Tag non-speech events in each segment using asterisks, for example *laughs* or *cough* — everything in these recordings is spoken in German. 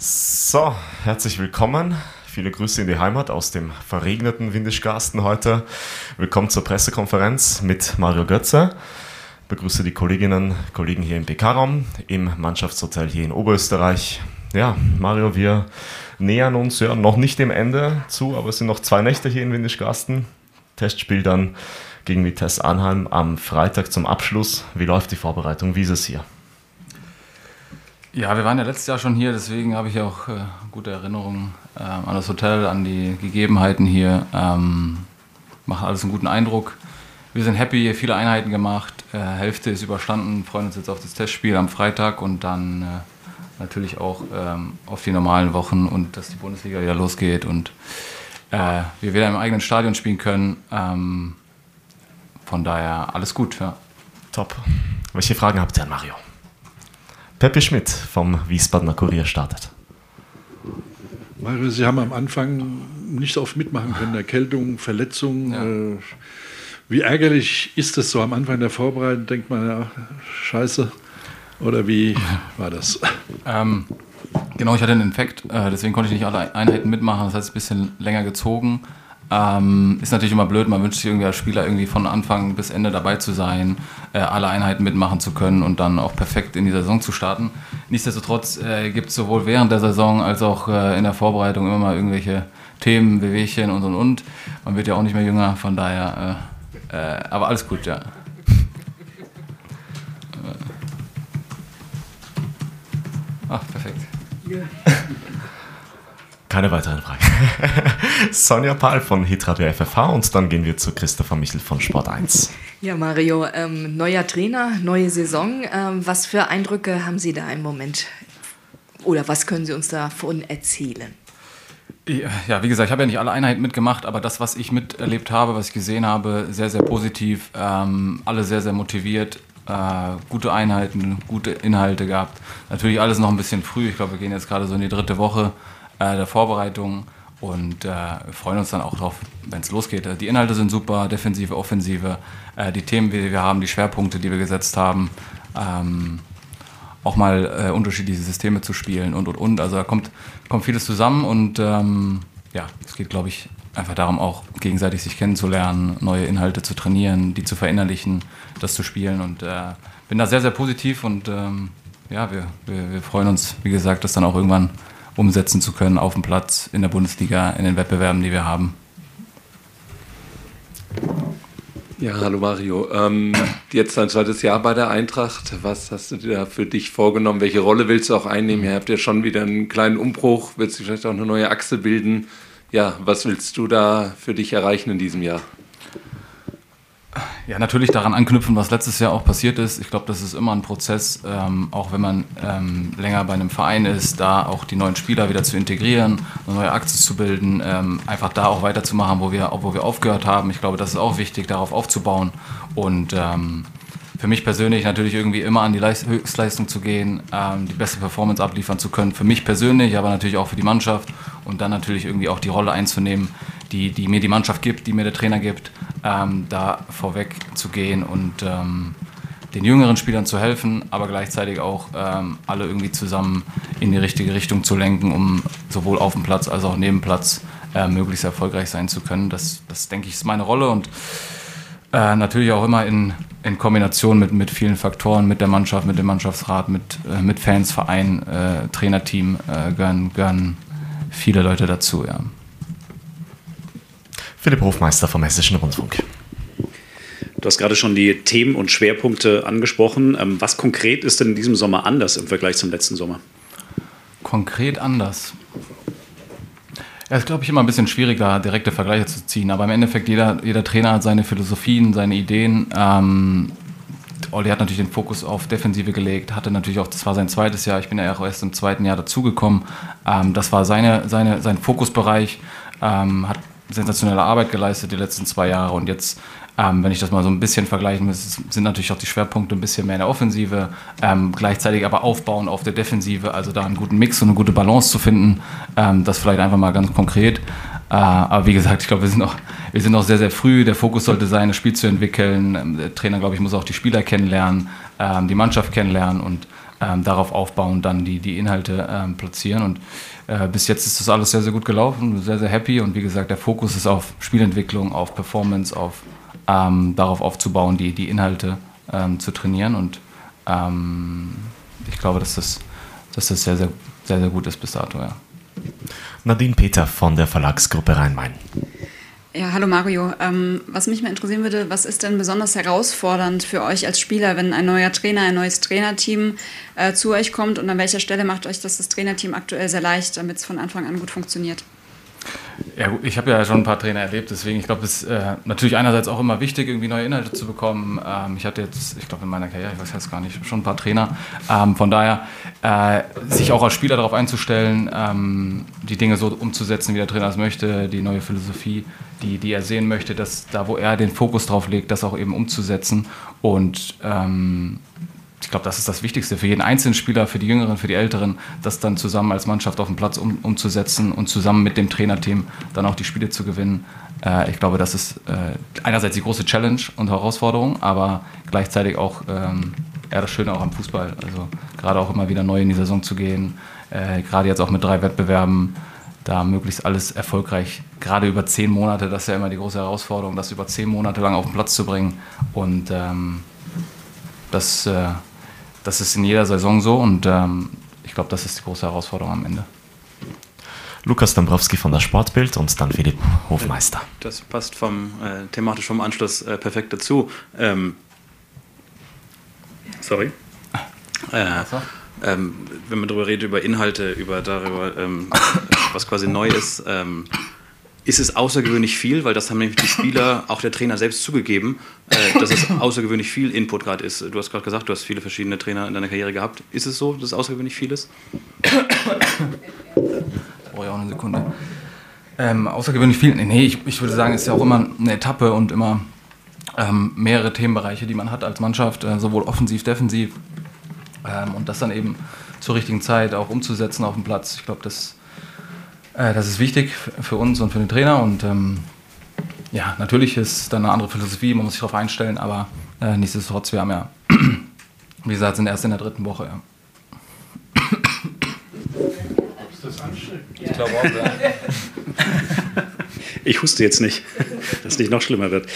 So, herzlich willkommen. Viele Grüße in die Heimat aus dem verregneten Windischgarsten heute. Willkommen zur Pressekonferenz mit Mario Götze. Ich begrüße die Kolleginnen und Kollegen hier im PK-Raum, im Mannschaftshotel hier in Oberösterreich. Ja, Mario, wir nähern uns ja noch nicht dem Ende zu, aber es sind noch zwei Nächte hier in Windischgarsten. Testspiel dann gegen Vitesse Arnheim am Freitag zum Abschluss. Wie läuft die Vorbereitung? Wie ist es hier? Ja, wir waren ja letztes Jahr schon hier, deswegen habe ich auch äh, gute Erinnerungen äh, an das Hotel, an die Gegebenheiten hier. Ähm, macht alles einen guten Eindruck. Wir sind happy, viele Einheiten gemacht. Äh, Hälfte ist überstanden, freuen uns jetzt auf das Testspiel am Freitag und dann äh, natürlich auch ähm, auf die normalen Wochen und dass die Bundesliga wieder losgeht und äh, wir wieder im eigenen Stadion spielen können. Ähm, von daher alles gut. Ja. Top. Welche Fragen habt ihr an Mario? Peppe Schmidt vom Wiesbadener Kurier startet. Mario, Sie haben am Anfang nicht oft mitmachen können, Erkältung, Verletzung. Ja. Äh, wie ärgerlich ist das so am Anfang der Vorbereitung? Denkt man, ja, scheiße. Oder wie war das? Ähm, genau, ich hatte einen Infekt, äh, deswegen konnte ich nicht alle Einheiten mitmachen. Das hat es ein bisschen länger gezogen. Ähm, ist natürlich immer blöd, man wünscht sich irgendwie als Spieler irgendwie von Anfang bis Ende dabei zu sein, äh, alle Einheiten mitmachen zu können und dann auch perfekt in die Saison zu starten. Nichtsdestotrotz äh, gibt es sowohl während der Saison als auch äh, in der Vorbereitung immer mal irgendwelche Themen, Wehwehchen und und und. Man wird ja auch nicht mehr jünger, von daher, äh, äh, aber alles gut, ja. *laughs* Ach, perfekt. Yeah. Keine weiteren Fragen. *laughs* Sonja Pahl von Hitradio FFH und dann gehen wir zu Christopher Michel von Sport 1. Ja, Mario, ähm, neuer Trainer, neue Saison. Ähm, was für Eindrücke haben Sie da im Moment? Oder was können Sie uns davon erzählen? Ja, wie gesagt, ich habe ja nicht alle Einheiten mitgemacht, aber das, was ich miterlebt habe, was ich gesehen habe, sehr, sehr positiv. Ähm, alle sehr, sehr motiviert. Äh, gute Einheiten, gute Inhalte gehabt. Natürlich alles noch ein bisschen früh. Ich glaube, wir gehen jetzt gerade so in die dritte Woche äh, der Vorbereitung und äh, freuen uns dann auch drauf, wenn es losgeht. Die Inhalte sind super, Defensive, Offensive, äh, die Themen, die wir haben, die Schwerpunkte, die wir gesetzt haben, ähm, auch mal äh, unterschiedliche Systeme zu spielen und und und. Also da kommt, kommt vieles zusammen und ähm, ja, es geht, glaube ich, einfach darum, auch gegenseitig sich kennenzulernen, neue Inhalte zu trainieren, die zu verinnerlichen, das zu spielen und äh, bin da sehr, sehr positiv und ähm, ja, wir, wir, wir freuen uns, wie gesagt, das dann auch irgendwann umsetzen zu können auf dem Platz in der Bundesliga, in den Wettbewerben, die wir haben. Ja, hallo Mario. Ähm, jetzt dein zweites Jahr bei der Eintracht. Was hast du dir da für dich vorgenommen? Welche Rolle willst du auch einnehmen? Ihr habt ja schon wieder einen kleinen Umbruch. Willst du vielleicht auch eine neue Achse bilden? Ja, was willst du da für dich erreichen in diesem Jahr? Ja, natürlich daran anknüpfen, was letztes Jahr auch passiert ist. Ich glaube, das ist immer ein Prozess, ähm, auch wenn man ähm, länger bei einem Verein ist, da auch die neuen Spieler wieder zu integrieren, eine neue Aktie zu bilden, ähm, einfach da auch weiterzumachen, wo wir, wo wir aufgehört haben. Ich glaube, das ist auch wichtig, darauf aufzubauen und ähm, für mich persönlich natürlich irgendwie immer an die Leist Höchstleistung zu gehen, ähm, die beste Performance abliefern zu können. Für mich persönlich, aber natürlich auch für die Mannschaft und dann natürlich irgendwie auch die Rolle einzunehmen, die, die mir die Mannschaft gibt, die mir der Trainer gibt, ähm, da vorweg zu gehen und ähm, den jüngeren Spielern zu helfen, aber gleichzeitig auch ähm, alle irgendwie zusammen in die richtige Richtung zu lenken, um sowohl auf dem Platz als auch neben Platz äh, möglichst erfolgreich sein zu können. Das, das denke ich, ist meine Rolle und äh, natürlich auch immer in, in Kombination mit, mit vielen Faktoren, mit der Mannschaft, mit dem Mannschaftsrat, mit, äh, mit Fans, Verein, äh, Trainerteam äh, gehören, gehören viele Leute dazu. Ja. Philipp Hofmeister vom Hessischen Rundfunk. Du hast gerade schon die Themen und Schwerpunkte angesprochen. Ähm, was konkret ist denn in diesem Sommer anders im Vergleich zum letzten Sommer? Konkret anders. Ja, ist, glaube ich, immer ein bisschen schwierig, da direkte Vergleiche zu ziehen. Aber im Endeffekt, jeder, jeder Trainer hat seine Philosophien, seine Ideen. Ähm, Olli hat natürlich den Fokus auf Defensive gelegt, hatte natürlich auch, das war sein zweites Jahr, ich bin ja auch erst im zweiten Jahr dazugekommen. Ähm, das war seine, seine, sein Fokusbereich, ähm, hat sensationelle Arbeit geleistet die letzten zwei Jahre und jetzt, ähm, wenn ich das mal so ein bisschen vergleichen muss, sind natürlich auch die Schwerpunkte ein bisschen mehr in der Offensive, ähm, gleichzeitig aber aufbauen auf der Defensive, also da einen guten Mix und eine gute Balance zu finden, ähm, das vielleicht einfach mal ganz konkret. Äh, aber wie gesagt, ich glaube, wir sind noch, wir sind noch sehr, sehr früh. Der Fokus sollte sein, das Spiel zu entwickeln. Ähm, der Trainer, glaube ich, muss auch die Spieler kennenlernen, ähm, die Mannschaft kennenlernen und ähm, darauf aufbauen, dann die, die Inhalte ähm, platzieren. Und äh, bis jetzt ist das alles sehr, sehr gut gelaufen, sehr, sehr happy. Und wie gesagt, der Fokus ist auf Spielentwicklung, auf Performance, auf ähm, darauf aufzubauen, die, die Inhalte ähm, zu trainieren. Und ähm, ich glaube, dass das, dass das sehr, sehr, sehr, sehr gut ist bis dato, ja. Nadine Peter von der Verlagsgruppe Rhein-Main. Ja, hallo Mario. Ähm, was mich mal interessieren würde, was ist denn besonders herausfordernd für euch als Spieler, wenn ein neuer Trainer, ein neues Trainerteam äh, zu euch kommt und an welcher Stelle macht euch das das Trainerteam aktuell sehr leicht, damit es von Anfang an gut funktioniert? Ja, ich habe ja schon ein paar Trainer erlebt, deswegen, ich glaube, es ist äh, natürlich einerseits auch immer wichtig, irgendwie neue Inhalte zu bekommen. Ähm, ich hatte jetzt, ich glaube, in meiner Karriere, ich weiß jetzt gar nicht, schon ein paar Trainer. Ähm, von daher, äh, sich auch als Spieler darauf einzustellen, ähm, die Dinge so umzusetzen, wie der Trainer es möchte, die neue Philosophie, die, die er sehen möchte, dass da, wo er den Fokus drauf legt, das auch eben umzusetzen. Und ähm, ich glaube, das ist das Wichtigste für jeden einzelnen Spieler, für die Jüngeren, für die Älteren, das dann zusammen als Mannschaft auf dem Platz um, umzusetzen und zusammen mit dem Trainerteam dann auch die Spiele zu gewinnen. Äh, ich glaube, das ist äh, einerseits die große Challenge und Herausforderung, aber gleichzeitig auch ähm, eher das Schöne auch am Fußball. Also gerade auch immer wieder neu in die Saison zu gehen, äh, gerade jetzt auch mit drei Wettbewerben, da möglichst alles erfolgreich, gerade über zehn Monate, das ist ja immer die große Herausforderung, das über zehn Monate lang auf den Platz zu bringen. Und ähm, das äh, das ist in jeder Saison so und ähm, ich glaube, das ist die große Herausforderung am Ende. Lukas Dombrowski von der Sportbild und dann Philipp Hofmeister. Das passt vom äh, thematisch vom Anschluss äh, perfekt dazu. Ähm, sorry. Äh, ähm, wenn man darüber redet, über Inhalte, über darüber, ähm, was quasi neu ist, ähm, ist es außergewöhnlich viel, weil das haben nämlich die Spieler, auch der Trainer selbst zugegeben, äh, dass es *laughs* außergewöhnlich viel Input gerade ist. Du hast gerade gesagt, du hast viele verschiedene Trainer in deiner Karriere gehabt. Ist es so, dass es außergewöhnlich viel ist? *coughs* Brauche ich auch eine Sekunde. Ähm, außergewöhnlich viel? Nee, ich, ich würde sagen, es ist ja auch immer eine Etappe und immer ähm, mehrere Themenbereiche, die man hat als Mannschaft, äh, sowohl offensiv, defensiv. Ähm, und das dann eben zur richtigen Zeit auch umzusetzen auf dem Platz. Ich glaube, das äh, das ist wichtig für uns und für den Trainer und ähm, ja, natürlich ist dann eine andere Philosophie, man muss sich darauf einstellen, aber äh, nichtsdestotrotz, wir haben ja, *clears throat* wie gesagt, sind erst in der dritten Woche. Ja. Ich glaube auch, ja. *laughs* Ich huste jetzt nicht, es nicht noch schlimmer wird.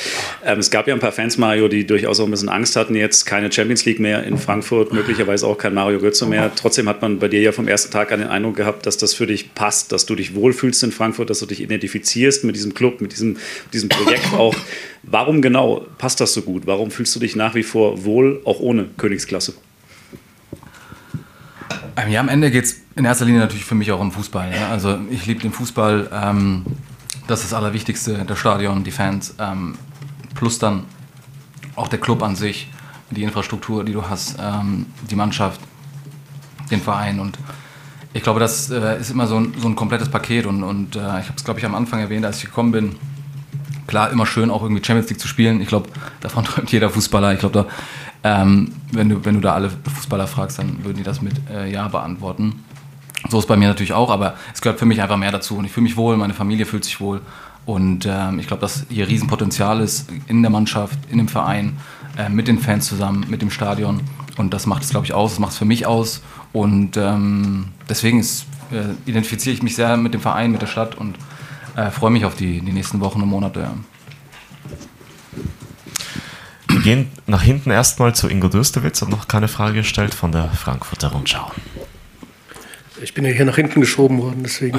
Ähm, es gab ja ein paar Fans, Mario, die durchaus auch ein bisschen Angst hatten, jetzt keine Champions League mehr in Frankfurt, möglicherweise auch kein Mario Götze mehr. Trotzdem hat man bei dir ja vom ersten Tag an den Eindruck gehabt, dass das für dich passt, dass du dich wohlfühlst in Frankfurt, dass du dich identifizierst mit diesem Club, mit diesem, diesem Projekt auch. Warum genau passt das so gut? Warum fühlst du dich nach wie vor wohl, auch ohne Königsklasse? Ähm, ja, am Ende geht es in erster Linie natürlich für mich auch um Fußball. Ja? Also ich liebe den Fußball. Ähm, das ist das Allerwichtigste, der Stadion, die Fans, ähm, plus dann auch der Club an sich, die Infrastruktur, die du hast, ähm, die Mannschaft, den Verein und ich glaube, das äh, ist immer so ein, so ein komplettes Paket und, und äh, ich habe es, glaube ich, am Anfang erwähnt, als ich gekommen bin. Klar, immer schön auch irgendwie Champions League zu spielen. Ich glaube, davon *laughs* träumt jeder Fußballer. Ich glaube, ähm, wenn, du, wenn du da alle Fußballer fragst, dann würden die das mit äh, Ja beantworten. So ist bei mir natürlich auch, aber es gehört für mich einfach mehr dazu. Und ich fühle mich wohl, meine Familie fühlt sich wohl. Und ähm, ich glaube, dass hier Riesenpotenzial ist in der Mannschaft, in dem Verein, äh, mit den Fans zusammen, mit dem Stadion. Und das macht es, glaube ich, aus. Das macht es für mich aus. Und ähm, deswegen äh, identifiziere ich mich sehr mit dem Verein, mit der Stadt und äh, freue mich auf die, die nächsten Wochen und Monate. Wir gehen nach hinten erstmal zu Ingo Dürstewitz und noch keine Frage gestellt von der Frankfurter Rundschau. Ich bin ja hier nach hinten geschoben worden, deswegen.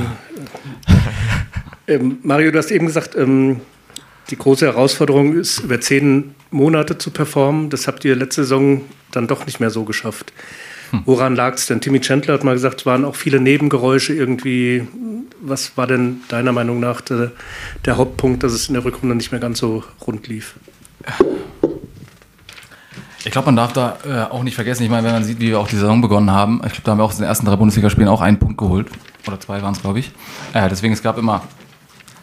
ähm, Mario, du hast eben gesagt, ähm, die große Herausforderung ist, über zehn Monate zu performen. Das habt ihr letzte Saison dann doch nicht mehr so geschafft. Hm. Woran lag es denn? Timmy Chandler hat mal gesagt, es waren auch viele Nebengeräusche irgendwie. Was war denn deiner Meinung nach der, der Hauptpunkt, dass es in der Rückrunde nicht mehr ganz so rund lief? Ich glaube, man darf da äh, auch nicht vergessen, ich meine, wenn man sieht, wie wir auch die Saison begonnen haben, ich glaube, da haben wir auch in den ersten drei Bundesligaspielen auch einen Punkt geholt. Oder zwei waren es, glaube ich. Äh, deswegen, es gab immer,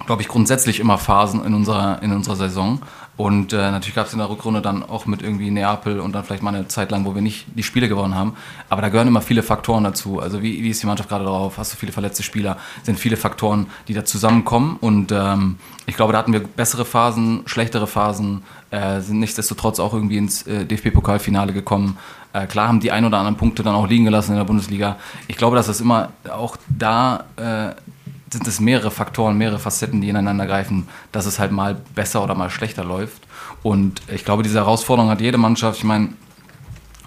glaube ich, grundsätzlich immer Phasen in unserer, in unserer Saison. Und äh, natürlich gab es in der Rückrunde dann auch mit irgendwie Neapel und dann vielleicht mal eine Zeit lang, wo wir nicht die Spiele gewonnen haben. Aber da gehören immer viele Faktoren dazu. Also wie, wie ist die Mannschaft gerade drauf? Hast du viele verletzte Spieler? Sind viele Faktoren, die da zusammenkommen. Und ähm, ich glaube, da hatten wir bessere Phasen, schlechtere Phasen, äh, sind nichtsdestotrotz auch irgendwie ins äh, DFB-Pokalfinale gekommen. Äh, klar haben die ein oder anderen Punkte dann auch liegen gelassen in der Bundesliga. Ich glaube, dass das immer auch da äh, sind es mehrere Faktoren, mehrere Facetten, die ineinander greifen, dass es halt mal besser oder mal schlechter läuft. Und ich glaube, diese Herausforderung hat jede Mannschaft. Ich meine,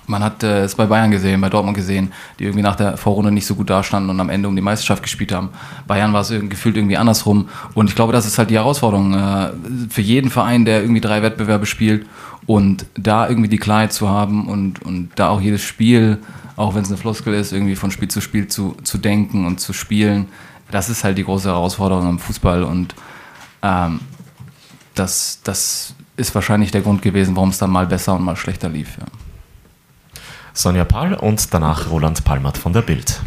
man hat äh, es bei Bayern gesehen, bei Dortmund gesehen, die irgendwie nach der Vorrunde nicht so gut dastanden und am Ende um die Meisterschaft gespielt haben. Bayern war es gefühlt irgendwie andersrum. Und ich glaube, das ist halt die Herausforderung äh, für jeden Verein, der irgendwie drei Wettbewerbe spielt und da irgendwie die Klarheit zu haben und, und da auch jedes Spiel, auch wenn es eine Floskel ist, irgendwie von Spiel zu Spiel zu, zu denken und zu spielen. Das ist halt die große Herausforderung im Fußball und ähm, das, das ist wahrscheinlich der Grund gewesen, warum es dann mal besser und mal schlechter lief. Ja. Sonja Pahl und danach Roland Palmert von der Bild.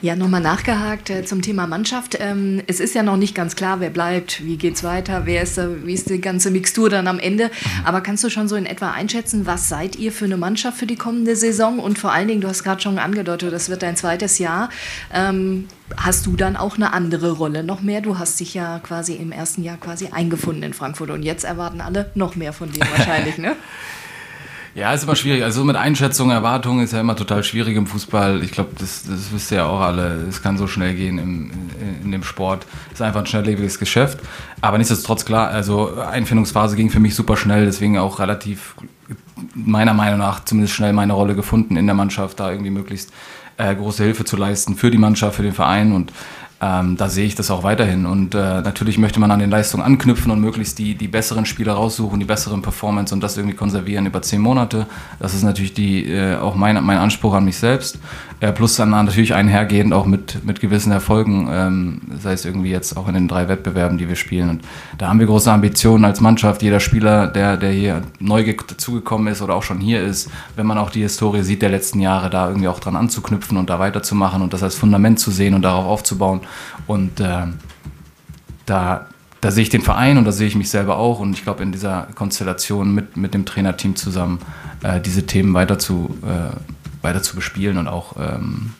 Ja, nochmal nachgehakt äh, zum Thema Mannschaft. Ähm, es ist ja noch nicht ganz klar, wer bleibt, wie geht es weiter, wer ist, äh, wie ist die ganze Mixtur dann am Ende. Aber kannst du schon so in etwa einschätzen, was seid ihr für eine Mannschaft für die kommende Saison? Und vor allen Dingen, du hast gerade schon angedeutet, das wird dein zweites Jahr. Ähm, hast du dann auch eine andere Rolle noch mehr? Du hast dich ja quasi im ersten Jahr quasi eingefunden in Frankfurt und jetzt erwarten alle noch mehr von dir *laughs* wahrscheinlich, ne? Ja, ist immer schwierig. Also mit Einschätzung, Erwartungen ist ja immer total schwierig im Fußball. Ich glaube, das, das wisst ihr ja auch alle. Es kann so schnell gehen im, in dem Sport. Es ist einfach ein schnelllebiges Geschäft. Aber nichtsdestotrotz klar, also Einfindungsphase ging für mich super schnell, deswegen auch relativ meiner Meinung nach zumindest schnell meine Rolle gefunden in der Mannschaft, da irgendwie möglichst äh, große Hilfe zu leisten für die Mannschaft, für den Verein und ähm, da sehe ich das auch weiterhin. Und äh, natürlich möchte man an den Leistungen anknüpfen und möglichst die, die besseren Spieler raussuchen, die besseren Performance und das irgendwie konservieren über zehn Monate. Das ist natürlich die, äh, auch mein, mein Anspruch an mich selbst. Äh, plus dann natürlich einhergehend auch mit, mit gewissen Erfolgen, ähm, sei es irgendwie jetzt auch in den drei Wettbewerben, die wir spielen. Und da haben wir große Ambitionen als Mannschaft. Jeder Spieler, der, der hier neu dazugekommen ist oder auch schon hier ist, wenn man auch die Historie sieht der letzten Jahre, da irgendwie auch dran anzuknüpfen und da weiterzumachen und das als Fundament zu sehen und darauf aufzubauen. Und äh, da, da sehe ich den Verein und da sehe ich mich selber auch. Und ich glaube, in dieser Konstellation mit, mit dem Trainerteam zusammen äh, diese Themen weiter zu, äh, weiter zu bespielen und auch ähm,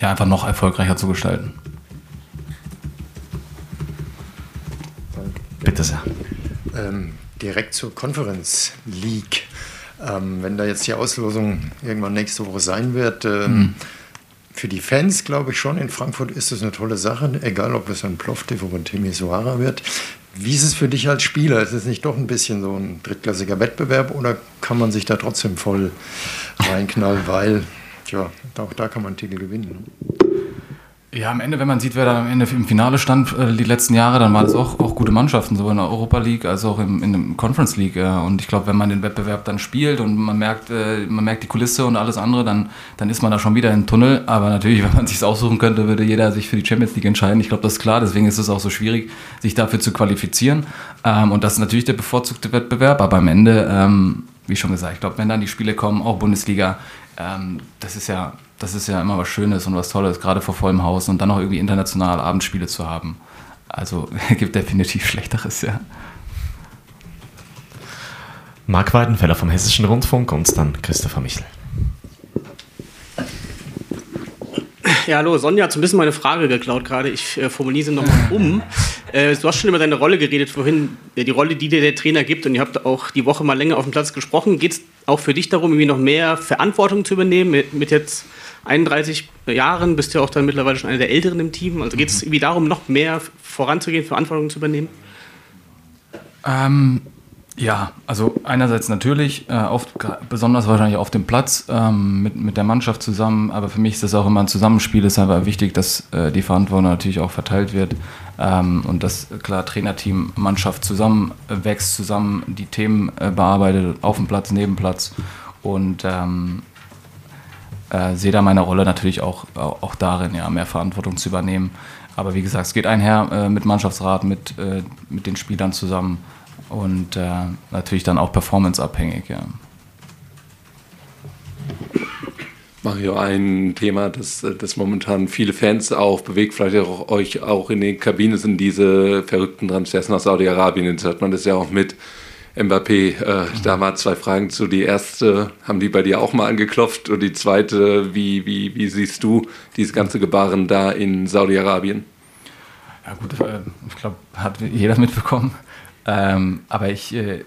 ja, einfach noch erfolgreicher zu gestalten. Bitte sehr. Ähm, direkt zur Conference League. Ähm, wenn da jetzt die Auslosung irgendwann nächste Woche sein wird, ähm, mhm. für die Fans glaube ich schon, in Frankfurt ist das eine tolle Sache, egal ob es ein Plovdiv oder ein Timisoara wird. Wie ist es für dich als Spieler? Ist es nicht doch ein bisschen so ein drittklassiger Wettbewerb oder kann man sich da trotzdem voll reinknallen, weil ja, auch da kann man einen Titel gewinnen? Ne? Ja, am Ende, wenn man sieht, wer da am Ende im Finale stand, äh, die letzten Jahre, dann waren es auch, auch gute Mannschaften, sowohl in der Europa League als auch im, in der Conference League. Und ich glaube, wenn man den Wettbewerb dann spielt und man merkt, äh, man merkt die Kulisse und alles andere, dann, dann ist man da schon wieder im Tunnel. Aber natürlich, *laughs* wenn man sich aussuchen könnte, würde jeder sich für die Champions League entscheiden. Ich glaube, das ist klar. Deswegen ist es auch so schwierig, sich dafür zu qualifizieren. Ähm, und das ist natürlich der bevorzugte Wettbewerb. Aber am Ende, ähm, wie schon gesagt, ich glaube, wenn dann die Spiele kommen, auch Bundesliga, ähm, das ist ja das ist ja immer was Schönes und was Tolles, gerade vor vollem Haus und dann noch irgendwie international Abendspiele zu haben. Also *laughs* gibt definitiv Schlechteres, ja. Marc Weidenfeller vom Hessischen Rundfunk und dann Christopher Michel. Ja, hallo, Sonja hat so ein bisschen meine Frage geklaut gerade. Ich äh, formuliere sie nochmal um. Äh, du hast schon über deine Rolle geredet vorhin, äh, die Rolle, die dir der Trainer gibt. Und ihr habt auch die Woche mal länger auf dem Platz gesprochen. Geht es auch für dich darum, irgendwie noch mehr Verantwortung zu übernehmen mit, mit jetzt 31 Jahren, bist du ja auch dann mittlerweile schon einer der Älteren im Team. Also geht es mhm. irgendwie darum, noch mehr voranzugehen, Verantwortung zu übernehmen? Ähm, ja, also einerseits natürlich, äh, oft, besonders wahrscheinlich auf dem Platz ähm, mit, mit der Mannschaft zusammen, aber für mich ist das auch immer ein Zusammenspiel, es ist einfach wichtig, dass äh, die Verantwortung natürlich auch verteilt wird. Ähm, und dass klar Trainerteam, Mannschaft zusammen wächst, zusammen die Themen äh, bearbeitet, auf dem Platz, neben Platz. Und ähm, äh, sehe da meine Rolle natürlich auch, auch darin, ja, mehr Verantwortung zu übernehmen. Aber wie gesagt, es geht einher äh, mit Mannschaftsrat, mit, äh, mit den Spielern zusammen und äh, natürlich dann auch performanceabhängig, ja. Mario, ein Thema, das, das momentan viele Fans auch bewegt, vielleicht auch euch auch in den Kabinen, sind diese verrückten Transfers nach Saudi-Arabien. Jetzt hört man das ja auch mit Mbappé, äh, da mal zwei Fragen zu. Die erste, haben die bei dir auch mal angeklopft? Und die zweite, wie, wie, wie siehst du dieses ganze Gebaren da in Saudi-Arabien? Ja gut, äh, ich glaube, hat jeder mitbekommen. Ähm, aber ich, äh,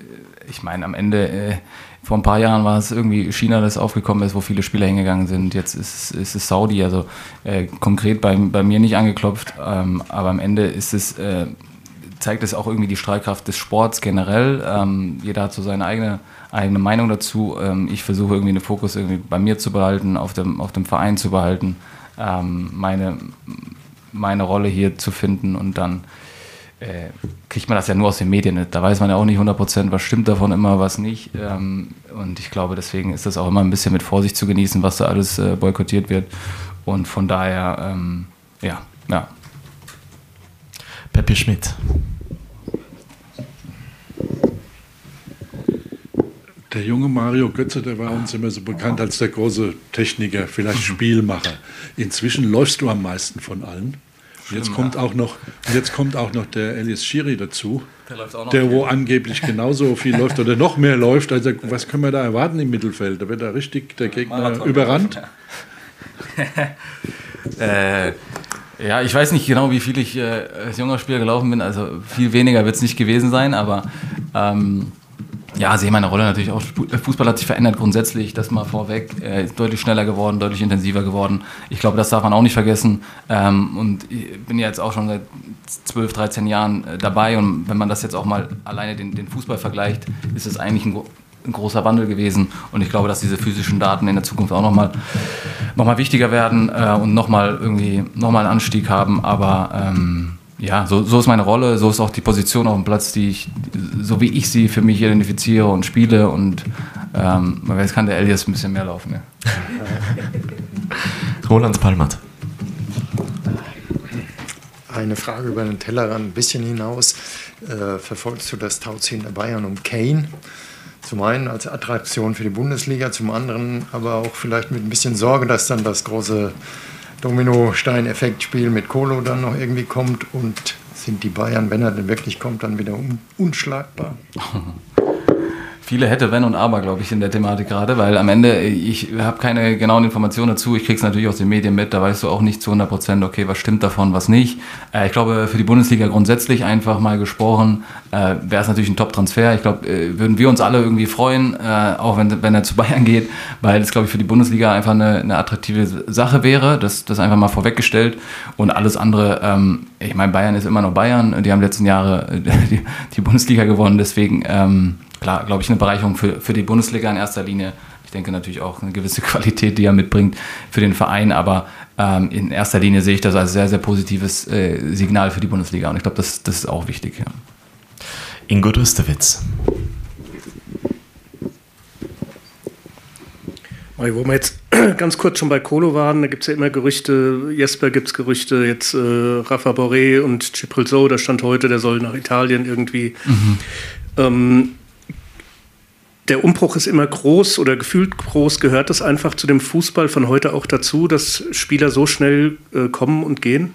ich meine, am Ende, äh, vor ein paar Jahren war es irgendwie China, das aufgekommen ist, wo viele Spieler hingegangen sind. Jetzt ist, ist es Saudi, also äh, konkret bei, bei mir nicht angeklopft, ähm, aber am Ende ist es, äh, zeigt es auch irgendwie die Strahlkraft des Sports generell. Ähm, jeder hat so seine eigene, eigene Meinung dazu. Ähm, ich versuche irgendwie den Fokus irgendwie bei mir zu behalten, auf dem, auf dem Verein zu behalten, ähm, meine, meine Rolle hier zu finden und dann äh, kriegt man das ja nur aus den Medien. Da weiß man ja auch nicht 100%, was stimmt davon immer, was nicht. Ähm, und ich glaube, deswegen ist das auch immer ein bisschen mit Vorsicht zu genießen, was da alles äh, boykottiert wird. Und von daher, ähm, ja, ja. Peppi Schmidt. Der junge Mario Götze, der war uns immer so bekannt als der große Techniker, vielleicht Spielmacher. Inzwischen läufst du am meisten von allen. Jetzt kommt, auch noch, jetzt kommt auch noch der Elias Schiri dazu, der, der wo angeblich *laughs* genauso viel läuft oder noch mehr läuft. Also was können wir da erwarten im Mittelfeld? Da wird da richtig der Gegner Marathon überrannt. *laughs* äh, ja, ich weiß nicht genau, wie viel ich äh, als junger Spieler gelaufen bin. Also viel weniger wird es nicht gewesen sein, aber ähm, ja, sehe meine Rolle natürlich auch. Fußball hat sich verändert grundsätzlich, das mal vorweg. Er ist deutlich schneller geworden, deutlich intensiver geworden. Ich glaube, das darf man auch nicht vergessen. Ähm, und ich bin ja jetzt auch schon seit 12, 13 Jahren äh, dabei. Und wenn man das jetzt auch mal alleine den, den Fußball vergleicht, ist es eigentlich ein, ein, großer Wandel gewesen. Und ich glaube, dass diese physischen Daten in der Zukunft auch nochmal noch mal wichtiger werden äh, und nochmal irgendwie nochmal einen Anstieg haben. Aber ähm, ja, so, so ist meine Rolle, so ist auch die Position auf dem Platz, die ich, so wie ich sie für mich identifiziere und spiele. Und ähm, jetzt kann der Elias ein bisschen mehr laufen. Ja. *laughs* Roland Palmert. Eine Frage über den Tellerrand ein bisschen hinaus. Äh, verfolgst du das Tauziehen der Bayern um Kane? Zum einen als Attraktion für die Bundesliga, zum anderen aber auch vielleicht mit ein bisschen Sorge, dass dann das große Domino-Stein-Effekt-Spiel mit Kolo dann noch irgendwie kommt und sind die Bayern, wenn er denn wirklich kommt, dann wieder un unschlagbar? *laughs* viele hätte, wenn und aber, glaube ich, in der Thematik gerade, weil am Ende, ich habe keine genauen Informationen dazu. Ich kriege es natürlich aus den Medien mit, da weißt du auch nicht zu 100 Prozent, okay, was stimmt davon, was nicht. Äh, ich glaube, für die Bundesliga grundsätzlich einfach mal gesprochen, äh, wäre es natürlich ein Top-Transfer. Ich glaube, äh, würden wir uns alle irgendwie freuen, äh, auch wenn, wenn er zu Bayern geht, weil es, glaube ich, für die Bundesliga einfach eine, eine attraktive Sache wäre. Das, das einfach mal vorweggestellt. Und alles andere, ähm, ich meine, Bayern ist immer noch Bayern. Die haben letzten Jahre die, die Bundesliga gewonnen, deswegen. Ähm, klar, glaube ich, eine Bereicherung für, für die Bundesliga in erster Linie. Ich denke natürlich auch eine gewisse *laughs* Qualität, die er mitbringt für den Verein, aber ähm, in erster Linie sehe ich das als sehr, sehr positives äh, Signal für die Bundesliga und ich glaube, das, das ist auch wichtig. Ja. Ingo Dustewitz. Wo wir jetzt *clears throat* ganz kurz schon bei Kolo waren, da gibt es ja immer Gerüchte, Jesper gibt es Gerüchte, jetzt äh, Rafa Boré und Cipril da stand heute, der soll nach Italien irgendwie. Mhm. Ähm, der Umbruch ist immer groß oder gefühlt groß. Gehört das einfach zu dem Fußball von heute auch dazu, dass Spieler so schnell äh, kommen und gehen?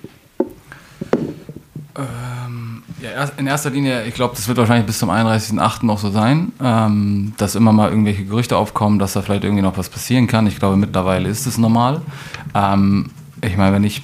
Ähm, ja, in erster Linie, ich glaube, das wird wahrscheinlich bis zum 31.08. noch so sein, ähm, dass immer mal irgendwelche Gerüchte aufkommen, dass da vielleicht irgendwie noch was passieren kann. Ich glaube, mittlerweile ist es normal. Ähm, ich meine, wenn ich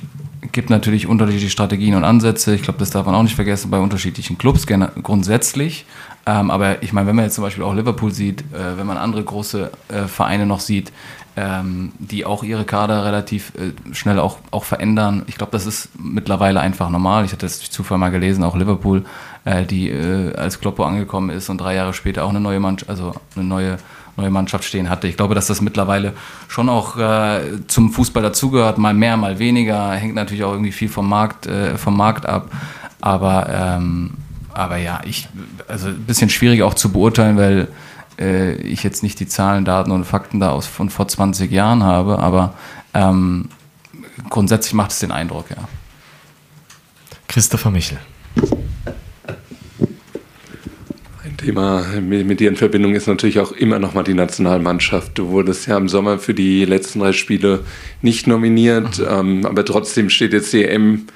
gibt natürlich unterschiedliche Strategien und Ansätze. Ich glaube, das darf man auch nicht vergessen bei unterschiedlichen Clubs grundsätzlich. Ähm, aber ich meine, wenn man jetzt zum Beispiel auch Liverpool sieht, äh, wenn man andere große äh, Vereine noch sieht, ähm, die auch ihre Kader relativ äh, schnell auch, auch verändern, ich glaube, das ist mittlerweile einfach normal. Ich hatte das durch Zufall mal gelesen, auch Liverpool, äh, die äh, als Kloppo angekommen ist und drei Jahre später auch eine neue Mannschaft, also eine neue neue Mannschaft stehen hatte. Ich glaube, dass das mittlerweile schon auch äh, zum Fußball dazugehört, mal mehr, mal weniger, hängt natürlich auch irgendwie viel vom Markt, äh, vom Markt ab. Aber ähm, aber ja, ich, also ein bisschen schwierig auch zu beurteilen, weil äh, ich jetzt nicht die Zahlen, Daten und Fakten da aus von vor 20 Jahren habe, aber ähm, grundsätzlich macht es den Eindruck, ja. Christopher Michel. Ein Thema mit, mit dir in Verbindung ist natürlich auch immer noch mal die Nationalmannschaft. Du wurdest ja im Sommer für die letzten drei Spiele nicht nominiert, mhm. ähm, aber trotzdem steht jetzt die EM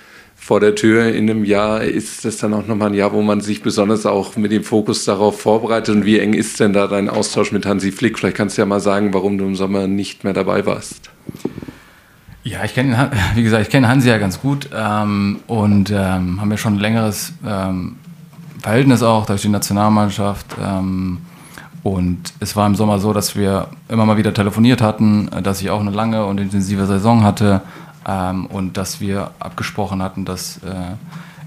vor der Tür in einem Jahr ist das dann auch nochmal ein Jahr, wo man sich besonders auch mit dem Fokus darauf vorbereitet. Und wie eng ist denn da dein Austausch mit Hansi Flick? Vielleicht kannst du ja mal sagen, warum du im Sommer nicht mehr dabei warst. Ja, ich kenne, wie gesagt, ich kenne Hansi ja ganz gut ähm, und ähm, haben ja schon ein längeres ähm, Verhältnis auch durch die Nationalmannschaft. Ähm, und es war im Sommer so, dass wir immer mal wieder telefoniert hatten, dass ich auch eine lange und intensive Saison hatte ähm, und dass wir abgesprochen hatten, dass äh,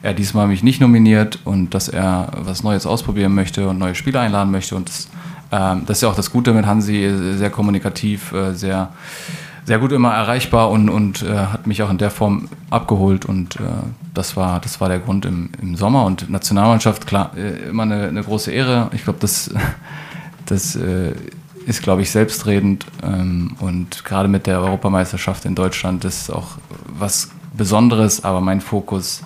er diesmal mich nicht nominiert und dass er was Neues ausprobieren möchte und neue Spieler einladen möchte. Und das, ähm, das ist ja auch das Gute mit Hansi, sehr kommunikativ, äh, sehr, sehr gut immer erreichbar und, und äh, hat mich auch in der Form abgeholt. Und äh, das, war, das war der Grund im, im Sommer. Und Nationalmannschaft, klar, äh, immer eine, eine große Ehre. Ich glaube, das, *laughs* das äh, ist, glaube ich, selbstredend. Ähm, und gerade mit der Europameisterschaft in Deutschland ist auch was Besonderes, aber mein Fokus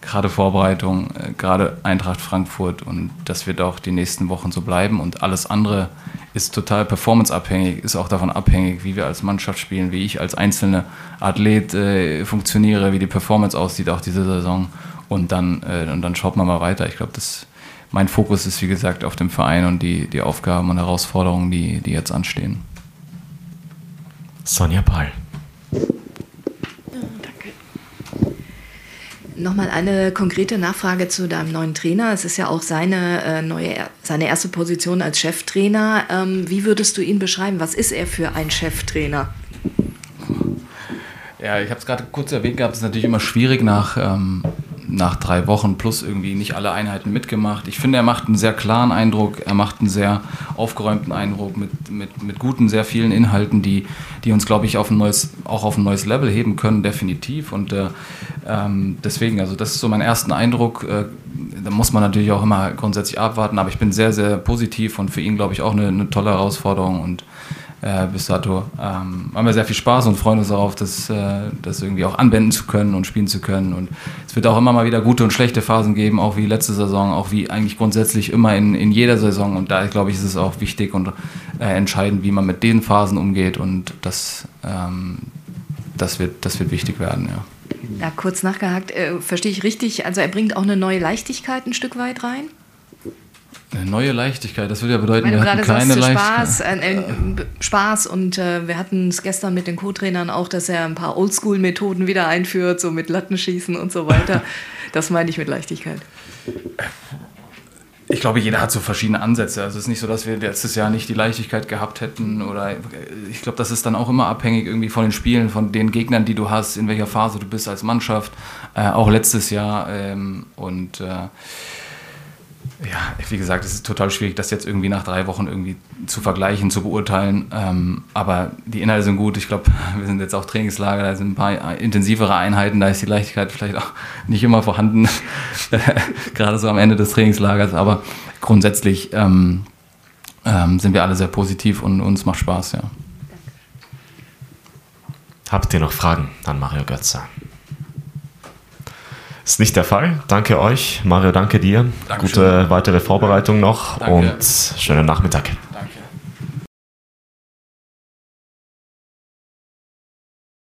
gerade Vorbereitung, äh, gerade Eintracht Frankfurt und das wird auch die nächsten Wochen so bleiben und alles andere ist total performanceabhängig, ist auch davon abhängig, wie wir als Mannschaft spielen, wie ich als einzelner Athlet äh, funktioniere, wie die Performance aussieht auch diese Saison und dann, äh, und dann schaut man mal weiter. Ich glaube, mein Fokus ist wie gesagt auf dem Verein und die, die Aufgaben und Herausforderungen, die, die jetzt anstehen. Sonja Pahl. Nochmal eine konkrete Nachfrage zu deinem neuen Trainer. Es ist ja auch seine, äh, neue, seine erste Position als Cheftrainer. Ähm, wie würdest du ihn beschreiben? Was ist er für ein Cheftrainer? Ja, ich habe es gerade kurz erwähnt gehabt, es ist natürlich immer schwierig nach ähm, nach drei Wochen plus irgendwie nicht alle Einheiten mitgemacht. Ich finde, er macht einen sehr klaren Eindruck, er macht einen sehr aufgeräumten Eindruck mit, mit, mit guten, sehr vielen Inhalten, die, die uns, glaube ich, auf ein neues, auch auf ein neues Level heben können, definitiv. Und äh, ähm, deswegen, also das ist so mein erster Eindruck. Äh, da muss man natürlich auch immer grundsätzlich abwarten, aber ich bin sehr, sehr positiv und für ihn, glaube ich, auch eine, eine tolle Herausforderung und äh, bis dato. Ähm, haben wir sehr viel Spaß und freuen uns darauf, das, äh, das irgendwie auch anwenden zu können und spielen zu können. Und es wird auch immer mal wieder gute und schlechte Phasen geben, auch wie letzte Saison, auch wie eigentlich grundsätzlich immer in, in jeder Saison. Und da, glaube ich, ist es auch wichtig und äh, entscheidend, wie man mit den Phasen umgeht. Und das, ähm, das, wird, das wird wichtig werden, ja. Ja, kurz nachgehakt, äh, verstehe ich richtig? Also er bringt auch eine neue Leichtigkeit ein Stück weit rein? Eine neue Leichtigkeit, das würde ja bedeuten, wir hatten keine Leichtigkeit. Spaß, äh, äh, Spaß und äh, wir hatten es gestern mit den Co-Trainern auch, dass er ein paar Oldschool-Methoden wieder einführt, so mit Lattenschießen und so weiter. das meine ich mit Leichtigkeit. Ich glaube, jeder hat so verschiedene Ansätze. Also es ist nicht so, dass wir letztes Jahr nicht die Leichtigkeit gehabt hätten. Oder ich glaube, das ist dann auch immer abhängig irgendwie von den Spielen, von den Gegnern, die du hast, in welcher Phase du bist als Mannschaft. Äh, auch letztes Jahr. Ähm, und äh, ja, wie gesagt, es ist total schwierig, das jetzt irgendwie nach drei Wochen irgendwie zu vergleichen, zu beurteilen. Ähm, aber die Inhalte sind gut. Ich glaube, *laughs* wir sind jetzt auch Trainingslager, da sind ein paar intensivere Einheiten, da ist die Leichtigkeit vielleicht auch nicht immer vorhanden, *laughs* gerade so am Ende des Trainingslagers. Aber grundsätzlich ähm, ähm, sind wir alle sehr positiv und uns macht Spaß, ja. Habt ihr noch Fragen an Mario Götze? Ist nicht der Fall. Danke euch. Mario, danke dir. Dankeschön. Gute weitere Vorbereitung noch danke. und schönen Nachmittag.